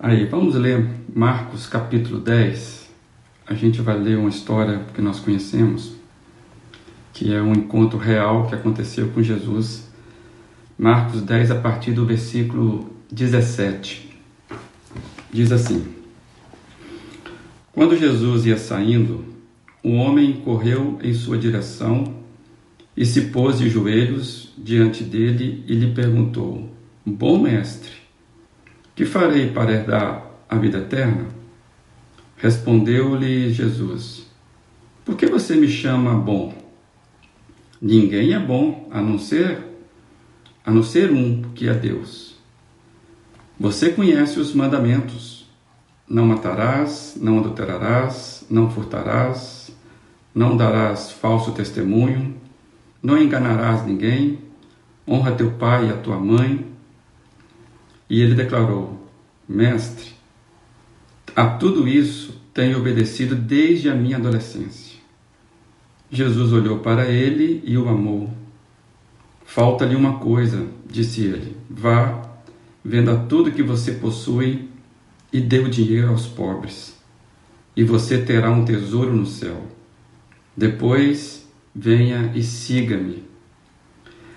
Aí, vamos ler Marcos capítulo 10. A gente vai ler uma história que nós conhecemos, que é um encontro real que aconteceu com Jesus. Marcos 10, a partir do versículo 17. Diz assim: Quando Jesus ia saindo, um homem correu em sua direção e se pôs de joelhos diante dele e lhe perguntou: Bom mestre, que farei para herdar a vida eterna? Respondeu-lhe Jesus: Por que você me chama bom? Ninguém é bom a não ser a não ser um, que é Deus. Você conhece os mandamentos: não matarás, não adulterarás, não furtarás, não darás falso testemunho, não enganarás ninguém, honra teu pai e a tua mãe. E ele declarou: Mestre, a tudo isso tenho obedecido desde a minha adolescência. Jesus olhou para ele e o amou. Falta-lhe uma coisa, disse ele: Vá, venda tudo que você possui e dê o dinheiro aos pobres, e você terá um tesouro no céu. Depois, venha e siga-me.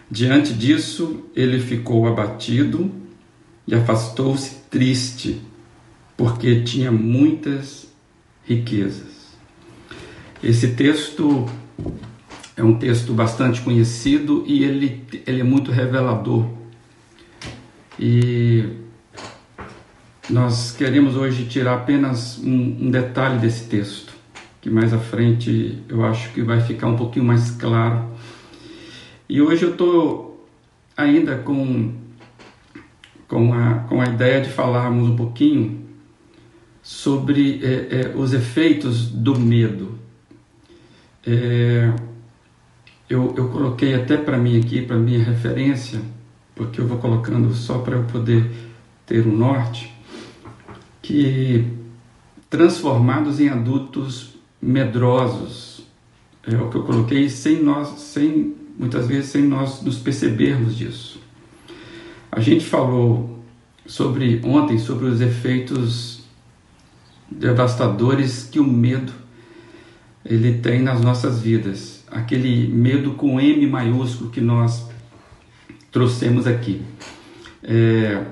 Diante disso, ele ficou abatido e afastou-se triste, porque tinha muitas riquezas. Esse texto é um texto bastante conhecido e ele, ele é muito revelador. E nós queremos hoje tirar apenas um, um detalhe desse texto, que mais à frente eu acho que vai ficar um pouquinho mais claro. E hoje eu estou ainda com com a, com a ideia de falarmos um pouquinho sobre é, é, os efeitos do medo. É, eu, eu coloquei até para mim aqui, para minha referência, porque eu vou colocando só para eu poder ter um norte, que transformados em adultos medrosos, é o que eu coloquei sem nós, sem muitas vezes sem nós nos percebermos disso. A gente falou sobre ontem sobre os efeitos devastadores que o medo ele tem nas nossas vidas. Aquele medo com M maiúsculo que nós trouxemos aqui. É,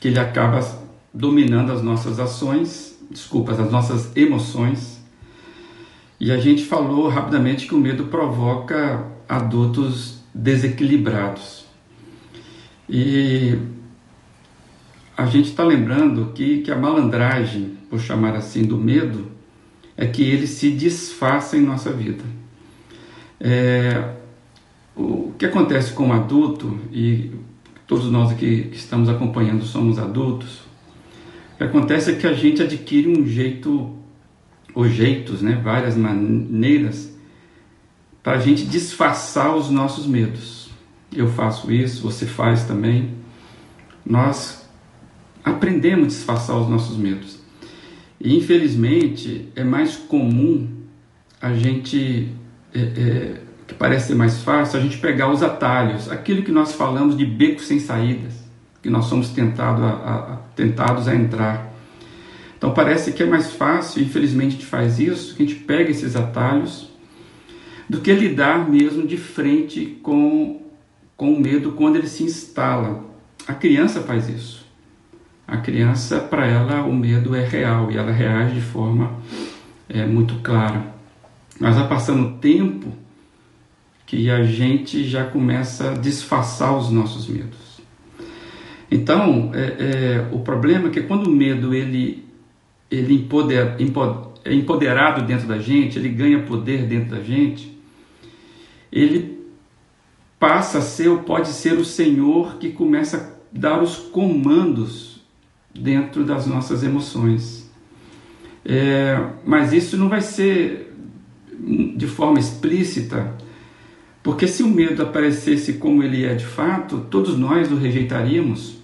que ele acaba dominando as nossas ações, desculpas, as nossas emoções. E a gente falou rapidamente que o medo provoca adultos desequilibrados. E a gente está lembrando que, que a malandragem, por chamar assim, do medo, é que ele se disfarça em nossa vida. É, o que acontece com o adulto, e todos nós aqui que estamos acompanhando somos adultos, o que acontece é que a gente adquire um jeito, ou jeitos, né, várias maneiras, para a gente disfarçar os nossos medos eu faço isso, você faz também. Nós aprendemos a disfarçar os nossos medos. E infelizmente é mais comum a gente, é, é, que parece ser mais fácil, a gente pegar os atalhos, aquilo que nós falamos de becos sem saídas, que nós somos tentado a, a, tentados a entrar. Então parece que é mais fácil, infelizmente a gente faz isso, que a gente pega esses atalhos, do que lidar mesmo de frente com com o medo quando ele se instala. A criança faz isso. A criança, para ela, o medo é real e ela reage de forma é, muito clara. Mas vai passando o tempo que a gente já começa a disfarçar os nossos medos. Então, é, é, o problema é que quando o medo ele, ele empoder, é empoderado dentro da gente, ele ganha poder dentro da gente, ele passa a ser ou pode ser o Senhor que começa a dar os comandos dentro das nossas emoções. É, mas isso não vai ser de forma explícita, porque se o medo aparecesse como ele é de fato, todos nós o rejeitaríamos,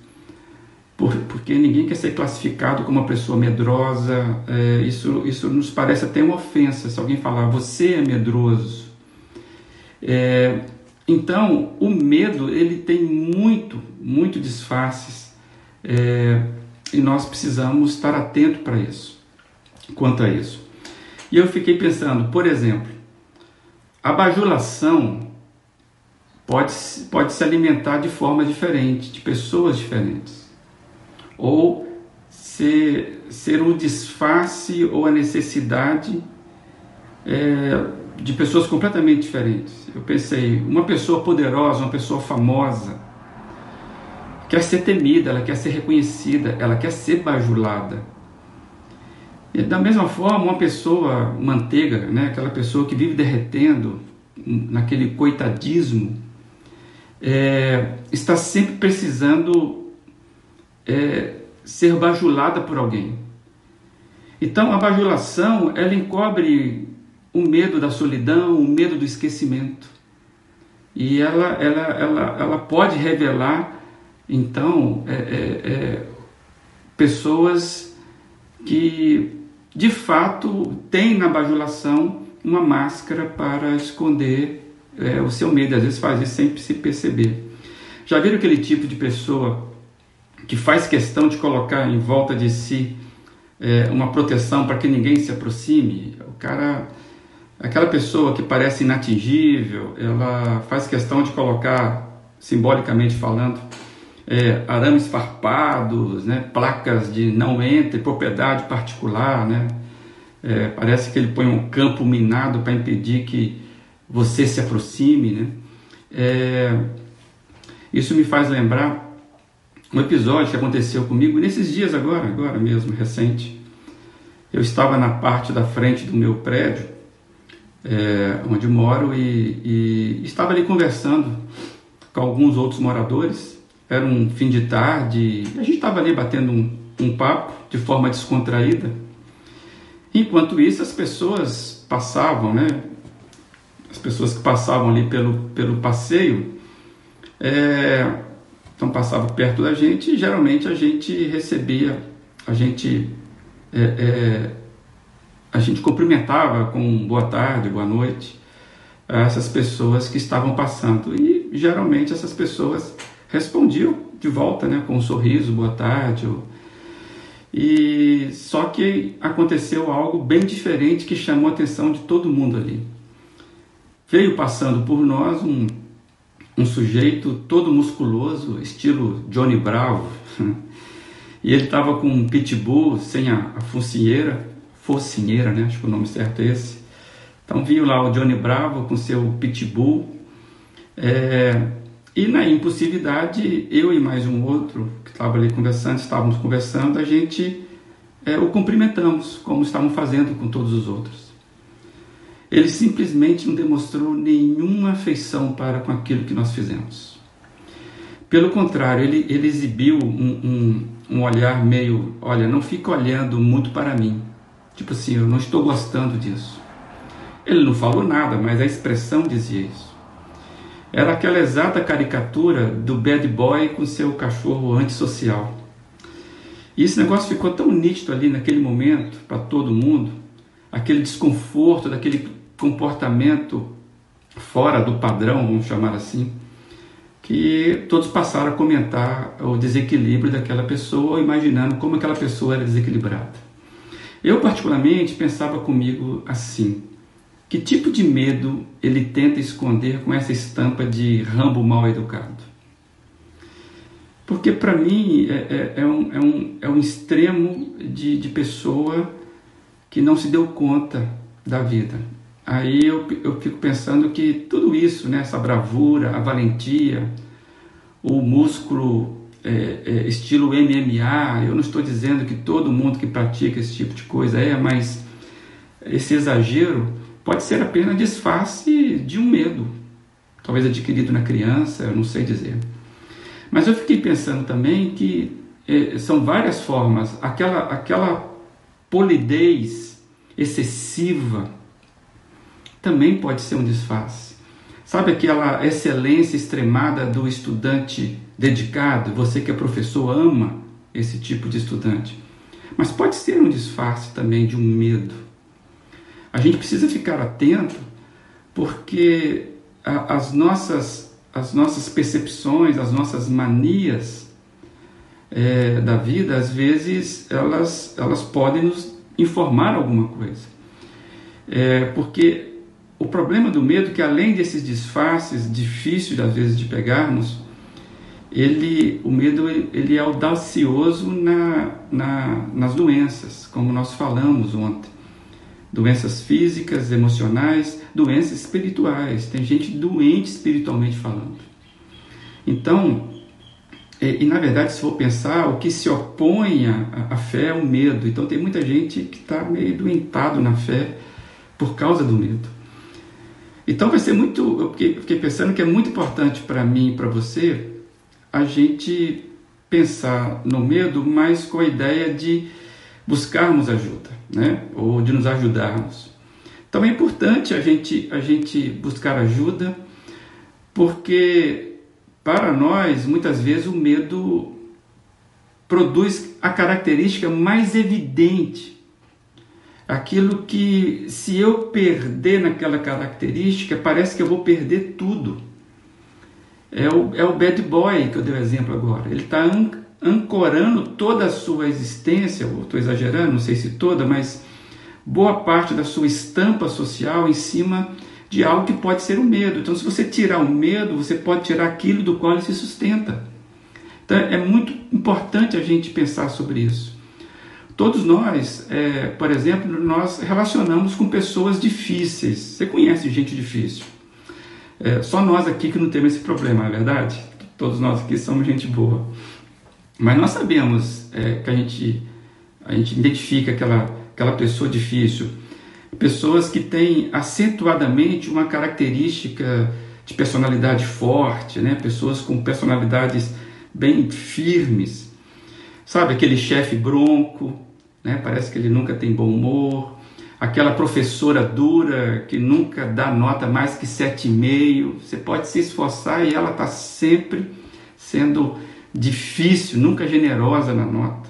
porque ninguém quer ser classificado como uma pessoa medrosa. É, isso, isso nos parece até uma ofensa se alguém falar você é medroso. É, então, o medo ele tem muito, muito disfarces. É, e nós precisamos estar atento para isso, quanto a isso. E eu fiquei pensando, por exemplo, a bajulação pode, pode se alimentar de formas diferentes, de pessoas diferentes. Ou ser, ser um disfarce ou a necessidade é, de pessoas completamente diferentes. Eu pensei, uma pessoa poderosa, uma pessoa famosa, quer ser temida, ela quer ser reconhecida, ela quer ser bajulada. E da mesma forma, uma pessoa manteiga, né, aquela pessoa que vive derretendo naquele coitadismo, é, está sempre precisando é, ser bajulada por alguém. Então, a bajulação, ela encobre o medo da solidão, o medo do esquecimento. E ela, ela, ela, ela pode revelar então, é, é, é, pessoas que de fato têm na bajulação uma máscara para esconder é, o seu medo, às vezes faz isso sem se perceber. Já viram aquele tipo de pessoa que faz questão de colocar em volta de si é, uma proteção para que ninguém se aproxime? O cara, aquela pessoa que parece inatingível, ela faz questão de colocar, simbolicamente falando, é, arames farpados, né, placas de não entre, propriedade particular, né, é, parece que ele põe um campo minado para impedir que você se aproxime, né, é, isso me faz lembrar um episódio que aconteceu comigo nesses dias agora, agora mesmo, recente. Eu estava na parte da frente do meu prédio, é, onde moro, e, e estava ali conversando com alguns outros moradores era um fim de tarde, a gente estava ali batendo um, um papo de forma descontraída. Enquanto isso, as pessoas passavam, né? As pessoas que passavam ali pelo, pelo passeio, é, então passavam perto da gente e geralmente a gente recebia, a gente, é, é, a gente cumprimentava com boa tarde, boa noite, essas pessoas que estavam passando. E geralmente essas pessoas respondiam de volta, né, com um sorriso, boa tarde. E só que aconteceu algo bem diferente que chamou a atenção de todo mundo ali. Veio passando por nós um, um sujeito todo musculoso, estilo Johnny Bravo, e ele estava com um pitbull sem a, a focinheira, focinheira, né? Acho que o nome certo é esse. Então viu lá o Johnny Bravo com seu pitbull. É, e na impulsividade, eu e mais um outro que estava ali conversando, estávamos conversando, a gente é, o cumprimentamos, como estavam fazendo com todos os outros. Ele simplesmente não demonstrou nenhuma afeição para com aquilo que nós fizemos. Pelo contrário, ele, ele exibiu um, um, um olhar meio: olha, não fica olhando muito para mim. Tipo assim, eu não estou gostando disso. Ele não falou nada, mas a expressão dizia isso. Era aquela exata caricatura do bad boy com seu cachorro antissocial. E esse negócio ficou tão nítido ali naquele momento para todo mundo, aquele desconforto, daquele comportamento fora do padrão, vamos chamar assim, que todos passaram a comentar o desequilíbrio daquela pessoa, imaginando como aquela pessoa era desequilibrada. Eu, particularmente, pensava comigo assim: que tipo de medo ele tenta esconder com essa estampa de Rambo mal educado? Porque para mim é, é, é, um, é, um, é um extremo de, de pessoa que não se deu conta da vida. Aí eu, eu fico pensando que tudo isso, né, essa bravura, a valentia, o músculo é, é, estilo MMA, eu não estou dizendo que todo mundo que pratica esse tipo de coisa é, mas esse exagero pode ser apenas disfarce de um medo, talvez adquirido na criança, eu não sei dizer. Mas eu fiquei pensando também que eh, são várias formas, aquela, aquela polidez excessiva também pode ser um disfarce. Sabe aquela excelência extremada do estudante dedicado? Você que é professor ama esse tipo de estudante. Mas pode ser um disfarce também de um medo a gente precisa ficar atento porque as nossas, as nossas percepções, as nossas manias é, da vida, às vezes elas, elas podem nos informar alguma coisa. É, porque o problema do medo, é que além desses disfarces difíceis às vezes de pegarmos, ele, o medo ele é audacioso na, na, nas doenças, como nós falamos ontem. Doenças físicas, emocionais, doenças espirituais. Tem gente doente espiritualmente falando. Então, e, e, na verdade, se for pensar, o que se opõe à, à fé é o medo. Então tem muita gente que está meio doentado na fé por causa do medo. Então vai ser muito. Eu fiquei, eu fiquei pensando que é muito importante para mim e para você a gente pensar no medo, mas com a ideia de buscarmos ajuda, né? Ou de nos ajudarmos. Então é importante a gente, a gente buscar ajuda, porque para nós, muitas vezes, o medo produz a característica mais evidente. Aquilo que, se eu perder naquela característica, parece que eu vou perder tudo. É o, é o bad boy que eu dei o exemplo agora. Ele está ancorando toda a sua existência, estou exagerando, não sei se toda, mas boa parte da sua estampa social em cima de algo que pode ser o medo. Então, se você tirar o medo, você pode tirar aquilo do qual ele se sustenta. Então, é muito importante a gente pensar sobre isso. Todos nós, é, por exemplo, nós relacionamos com pessoas difíceis. Você conhece gente difícil? É, só nós aqui que não temos esse problema, não é verdade? Todos nós aqui somos gente boa. Mas nós sabemos é, que a gente, a gente identifica aquela, aquela pessoa difícil pessoas que têm acentuadamente uma característica de personalidade forte, né? pessoas com personalidades bem firmes. Sabe, aquele chefe bronco, né? parece que ele nunca tem bom humor, aquela professora dura que nunca dá nota mais que 7,5. Você pode se esforçar e ela está sempre sendo difícil, nunca generosa na nota.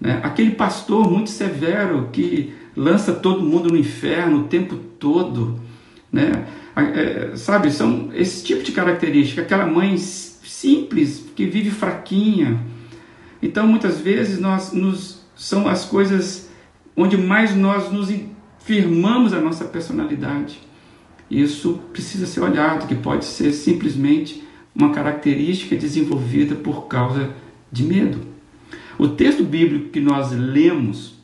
Né? Aquele pastor muito severo que lança todo mundo no inferno o tempo todo, né? É, sabe, são esse tipo de característica, aquela mãe simples que vive fraquinha. Então, muitas vezes nós nos são as coisas onde mais nós nos firmamos a nossa personalidade. Isso precisa ser olhado, que pode ser simplesmente uma característica desenvolvida por causa de medo. O texto bíblico que nós lemos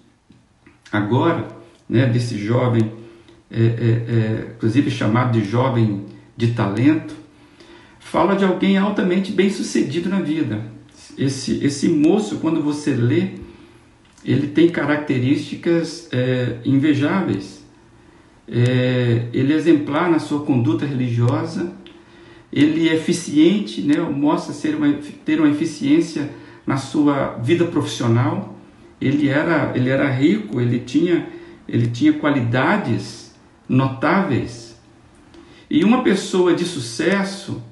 agora, né, desse jovem, é, é, é, inclusive chamado de jovem de talento, fala de alguém altamente bem sucedido na vida. Esse, esse moço, quando você lê, ele tem características é, invejáveis. É, ele é exemplar na sua conduta religiosa, ele é eficiente, né, mostra ser uma, ter uma eficiência na sua vida profissional ele era, ele era rico, ele tinha, ele tinha qualidades notáveis. E uma pessoa de sucesso,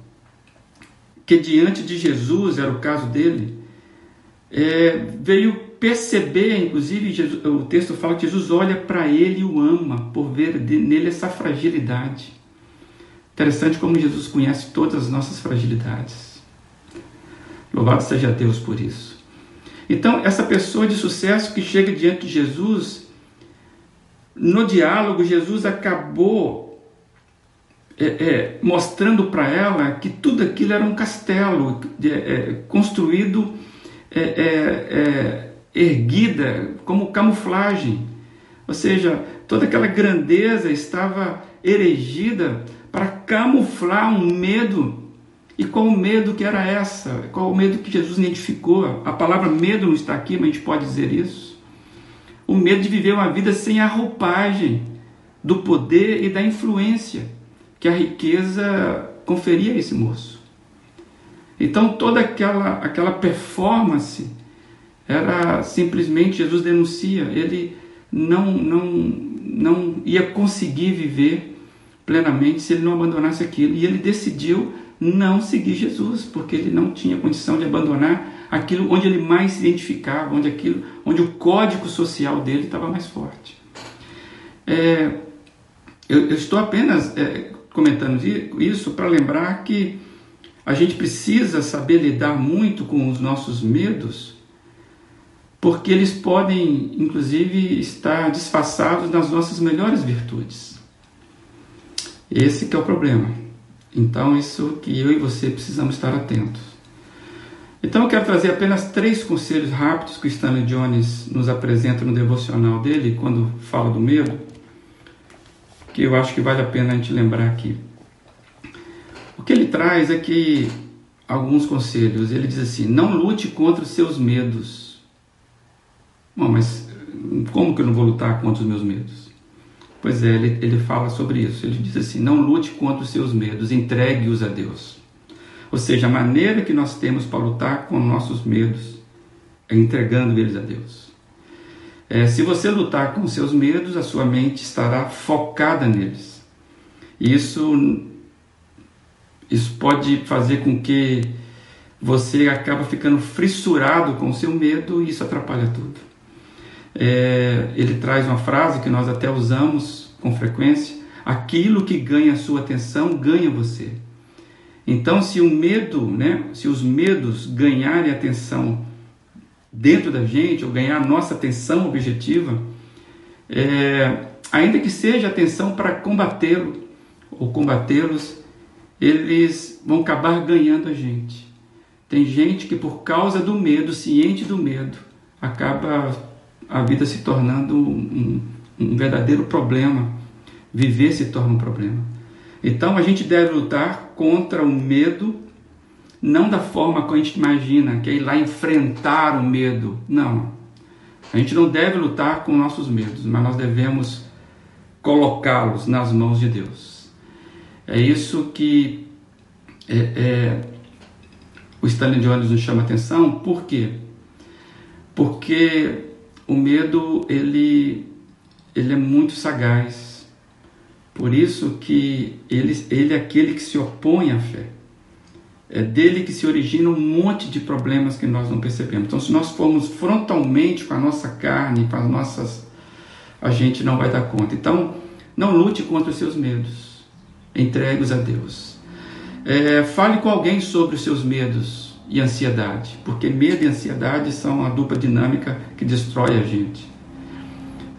que diante de Jesus, era o caso dele, é, veio perceber, inclusive Jesus, o texto fala que Jesus olha para ele e o ama, por ver nele essa fragilidade. Interessante como Jesus conhece todas as nossas fragilidades. Louvado seja Deus por isso. Então, essa pessoa de sucesso que chega diante de Jesus, no diálogo, Jesus acabou é, é, mostrando para ela que tudo aquilo era um castelo é, é construído, é, é, erguida como camuflagem. Ou seja, toda aquela grandeza estava erigida para camuflar um medo e qual o medo que era essa? Qual o medo que Jesus identificou? A palavra medo não está aqui, mas a gente pode dizer isso. O medo de viver uma vida sem a roupagem do poder e da influência que a riqueza conferia a esse moço. Então toda aquela, aquela performance era simplesmente Jesus denuncia, ele não, não, não ia conseguir viver plenamente se ele não abandonasse aquilo. E ele decidiu não seguir Jesus, porque ele não tinha condição de abandonar aquilo onde ele mais se identificava, onde aquilo, onde o código social dele estava mais forte. É, eu, eu, estou apenas é, comentando isso para lembrar que a gente precisa saber lidar muito com os nossos medos, porque eles podem, inclusive, estar disfarçados nas nossas melhores virtudes. Esse é o problema. Então, isso que eu e você precisamos estar atentos. Então, eu quero trazer apenas três conselhos rápidos que o Stanley Jones nos apresenta no devocional dele, quando fala do medo, que eu acho que vale a pena a gente lembrar aqui. O que ele traz é que alguns conselhos. Ele diz assim: não lute contra os seus medos. Bom, mas como que eu não vou lutar contra os meus medos? Pois é, ele, ele fala sobre isso. Ele diz assim: não lute contra os seus medos, entregue-os a Deus. Ou seja, a maneira que nós temos para lutar com nossos medos é entregando eles a Deus. É, se você lutar com seus medos, a sua mente estará focada neles. Isso isso pode fazer com que você acaba ficando fissurado com o seu medo e isso atrapalha tudo. É, ele traz uma frase que nós até usamos com frequência: aquilo que ganha a sua atenção ganha você. Então, se o medo, né, se os medos ganharem atenção dentro da gente, ou ganhar nossa atenção objetiva, é, ainda que seja atenção para combatê-lo ou combatê-los, eles vão acabar ganhando a gente. Tem gente que por causa do medo, ciente do medo, acaba a vida se tornando um, um verdadeiro problema. Viver se torna um problema. Então a gente deve lutar contra o medo, não da forma que a gente imagina, que é ir lá enfrentar o medo. Não. A gente não deve lutar com nossos medos, mas nós devemos colocá-los nas mãos de Deus. É isso que é, é, o Stanley Jones nos chama atenção. Por quê? Porque o medo ele, ele é muito sagaz. Por isso que ele, ele é aquele que se opõe à fé. É dele que se origina um monte de problemas que nós não percebemos. Então, se nós formos frontalmente com a nossa carne, com as nossas. a gente não vai dar conta. Então, não lute contra os seus medos entregues a Deus. É, fale com alguém sobre os seus medos e ansiedade, porque medo e ansiedade são uma dupla dinâmica que destrói a gente.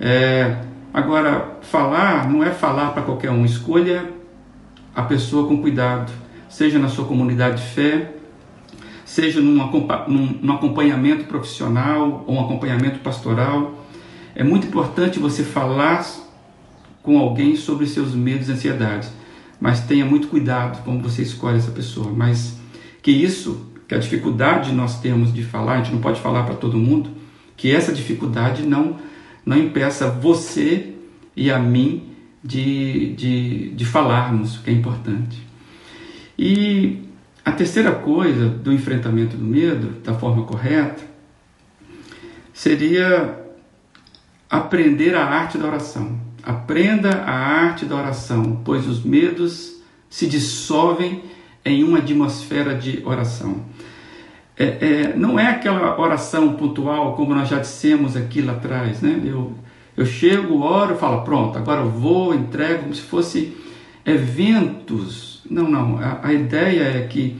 É, agora, falar não é falar para qualquer um, escolha a pessoa com cuidado, seja na sua comunidade de fé, seja num, num acompanhamento profissional ou um acompanhamento pastoral. É muito importante você falar com alguém sobre seus medos e ansiedades mas tenha muito cuidado como você escolhe essa pessoa. Mas que isso, que a dificuldade nós temos de falar, a gente não pode falar para todo mundo, que essa dificuldade não, não impeça você e a mim de, de, de falarmos, que é importante. E a terceira coisa do enfrentamento do medo, da forma correta, seria aprender a arte da oração. Aprenda a arte da oração, pois os medos se dissolvem em uma atmosfera de oração. É, é, não é aquela oração pontual, como nós já dissemos aqui lá atrás, né? Eu, eu chego, oro, falo, pronto, agora eu vou, entrego, como se fosse eventos. Não, não. A, a ideia é que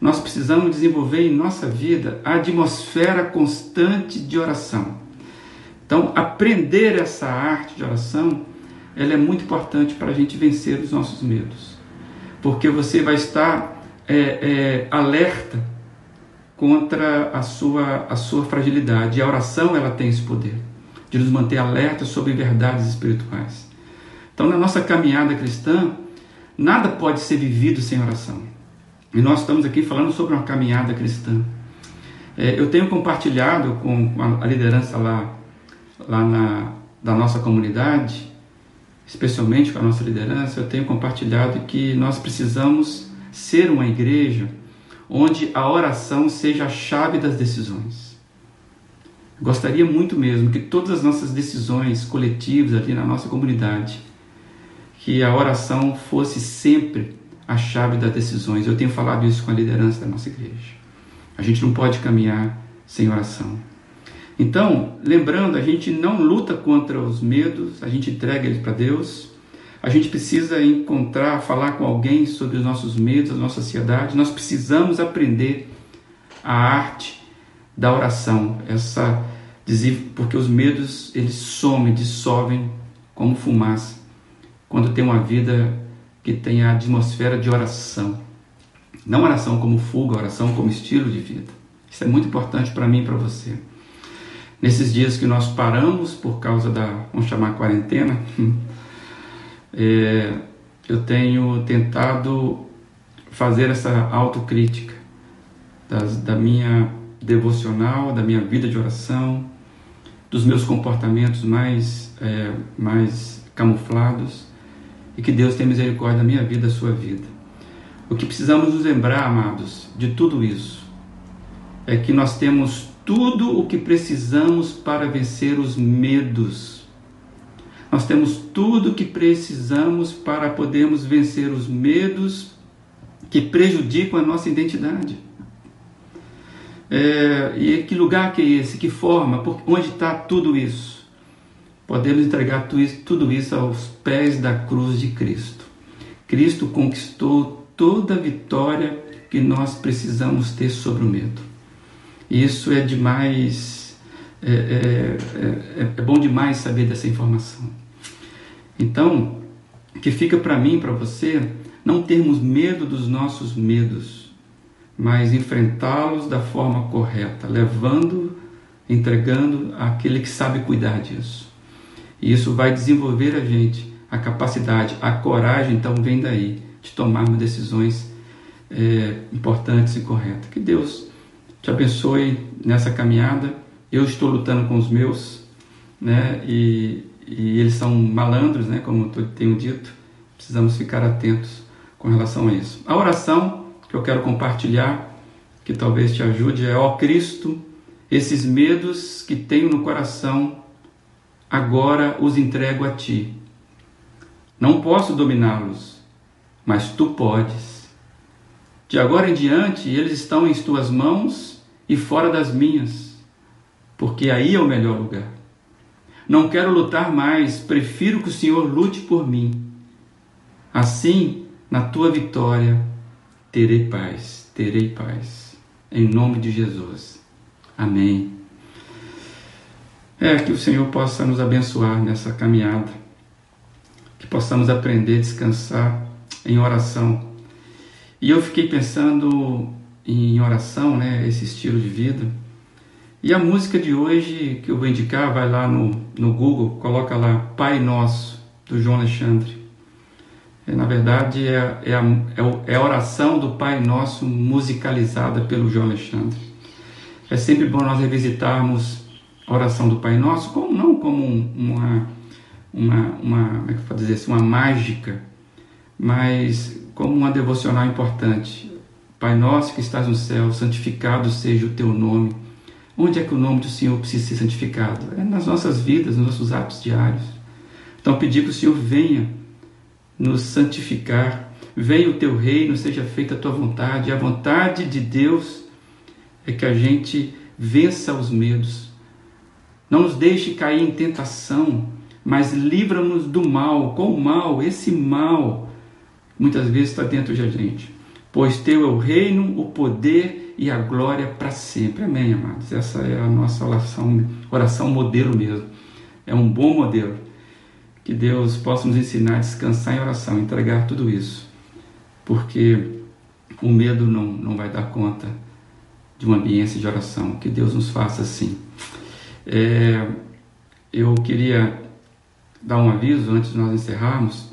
nós precisamos desenvolver em nossa vida a atmosfera constante de oração. Então, aprender essa arte de oração, ela é muito importante para a gente vencer os nossos medos, porque você vai estar é, é, alerta contra a sua, a sua fragilidade. E a oração ela tem esse poder de nos manter alerta sobre verdades espirituais. Então, na nossa caminhada cristã, nada pode ser vivido sem oração. E nós estamos aqui falando sobre uma caminhada cristã. É, eu tenho compartilhado com a liderança lá lá na, da nossa comunidade, especialmente com a nossa liderança, eu tenho compartilhado que nós precisamos ser uma igreja onde a oração seja a chave das decisões. Gostaria muito mesmo que todas as nossas decisões coletivas ali na nossa comunidade, que a oração fosse sempre a chave das decisões. Eu tenho falado isso com a liderança da nossa igreja. A gente não pode caminhar sem oração. Então, lembrando, a gente não luta contra os medos, a gente entrega eles para Deus. A gente precisa encontrar, falar com alguém sobre os nossos medos, a nossa ansiedade. Nós precisamos aprender a arte da oração, essa porque os medos eles somem, dissolvem como fumaça quando tem uma vida que tem a atmosfera de oração. Não oração como fuga, oração como estilo de vida. Isso é muito importante para mim e para você. Nesses dias que nós paramos por causa da, vamos chamar, quarentena, é, eu tenho tentado fazer essa autocrítica das, da minha devocional, da minha vida de oração, dos meus comportamentos mais, é, mais camuflados e que Deus tenha misericórdia da minha vida, da sua vida. O que precisamos nos lembrar, amados, de tudo isso é que nós temos tudo o que precisamos para vencer os medos. Nós temos tudo o que precisamos para podermos vencer os medos que prejudicam a nossa identidade. É, e que lugar que é esse? Que forma? onde está tudo isso? Podemos entregar tudo isso aos pés da cruz de Cristo. Cristo conquistou toda a vitória que nós precisamos ter sobre o medo. Isso é demais, é, é, é, é bom demais saber dessa informação. Então, que fica para mim, para você, não termos medo dos nossos medos, mas enfrentá-los da forma correta, levando, entregando àquele que sabe cuidar disso. E isso vai desenvolver a gente a capacidade, a coragem, então vem daí, de tomarmos decisões é, importantes e corretas. Que Deus te abençoe nessa caminhada. Eu estou lutando com os meus, né? E, e eles são malandros, né? Como eu tenho dito. Precisamos ficar atentos com relação a isso. A oração que eu quero compartilhar, que talvez te ajude, é: ó Cristo, esses medos que tenho no coração, agora os entrego a Ti. Não posso dominá-los, mas Tu podes. De agora em diante, eles estão em Tuas mãos e fora das minhas, porque aí é o melhor lugar. Não quero lutar mais, prefiro que o Senhor lute por mim. Assim, na tua vitória, terei paz, terei paz. Em nome de Jesus. Amém. É que o Senhor possa nos abençoar nessa caminhada, que possamos aprender a descansar em oração. E eu fiquei pensando em oração, né, esse estilo de vida. E a música de hoje que eu vou indicar, vai lá no, no Google, coloca lá Pai Nosso, do João Alexandre. É, na verdade, é, é, a, é, é a oração do Pai Nosso musicalizada pelo João Alexandre. É sempre bom nós revisitarmos a oração do Pai Nosso, como, não como uma, uma, uma, como é que eu dizer assim, uma mágica, mas como uma devocional importante. Pai nosso que estás no céu, santificado seja o teu nome. Onde é que o nome do Senhor precisa ser santificado? É nas nossas vidas, nos nossos atos diários. Então, pedir que o Senhor venha nos santificar, venha o teu reino, seja feita a tua vontade. E a vontade de Deus é que a gente vença os medos. Não nos deixe cair em tentação, mas livra-nos do mal. Com o mal, esse mal muitas vezes está dentro de a gente pois teu é o reino, o poder e a glória para sempre. Amém, amados? Essa é a nossa oração, oração modelo mesmo. É um bom modelo. Que Deus possa nos ensinar a descansar em oração, entregar tudo isso, porque o medo não, não vai dar conta de uma ambiência de oração. Que Deus nos faça assim. É, eu queria dar um aviso antes de nós encerrarmos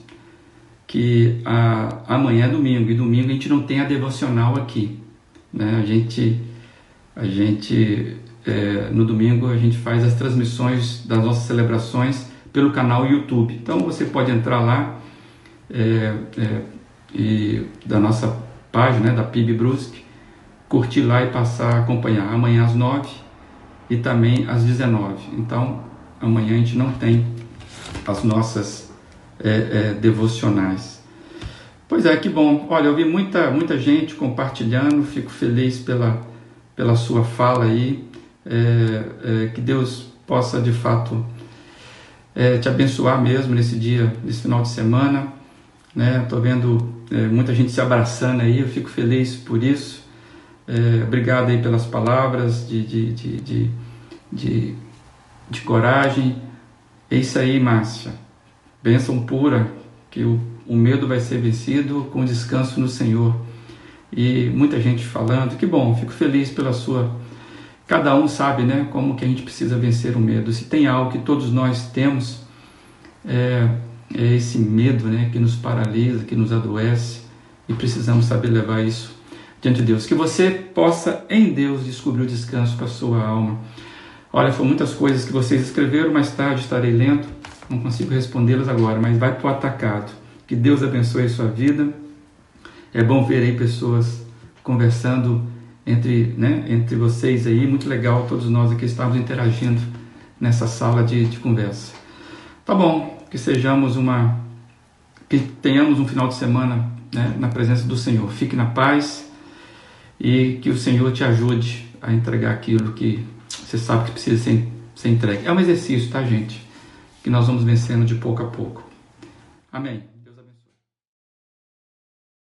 que a, amanhã é domingo e domingo a gente não tem a devocional aqui. Né? A gente, a gente é, no domingo a gente faz as transmissões das nossas celebrações pelo canal YouTube. Então você pode entrar lá é, é, e da nossa página né, da PIB Brusque, curtir lá e passar a acompanhar amanhã às 9 e também às 19. Então amanhã a gente não tem as nossas é, é, devocionais. Pois é, que bom. Olha, eu vi muita, muita gente compartilhando, fico feliz pela, pela sua fala aí. É, é, que Deus possa de fato é, te abençoar mesmo nesse dia, nesse final de semana. Né? Tô vendo é, muita gente se abraçando aí, eu fico feliz por isso. É, obrigado aí pelas palavras de, de, de, de, de, de coragem. É isso aí, Márcia. Bênção pura, que o, o medo vai ser vencido com descanso no Senhor. E muita gente falando, que bom, fico feliz pela sua Cada um sabe, né, como que a gente precisa vencer o medo. Se tem algo que todos nós temos, é, é esse medo, né, que nos paralisa, que nos adoece, e precisamos saber levar isso diante de Deus. Que você possa, em Deus, descobrir o descanso para a sua alma. Olha, foram muitas coisas que vocês escreveram, mais tarde estarei lendo, não consigo respondê-las agora, mas vai para o atacado. Que Deus abençoe a sua vida. É bom ver aí pessoas conversando entre, né, entre vocês aí, muito legal, todos nós aqui estamos interagindo nessa sala de, de conversa. Tá bom, que sejamos uma, que tenhamos um final de semana né, na presença do Senhor. Fique na paz e que o Senhor te ajude a entregar aquilo que você sabe que precisa ser, ser entregue. É um exercício, tá, gente? Que nós vamos vencendo de pouco a pouco. Amém.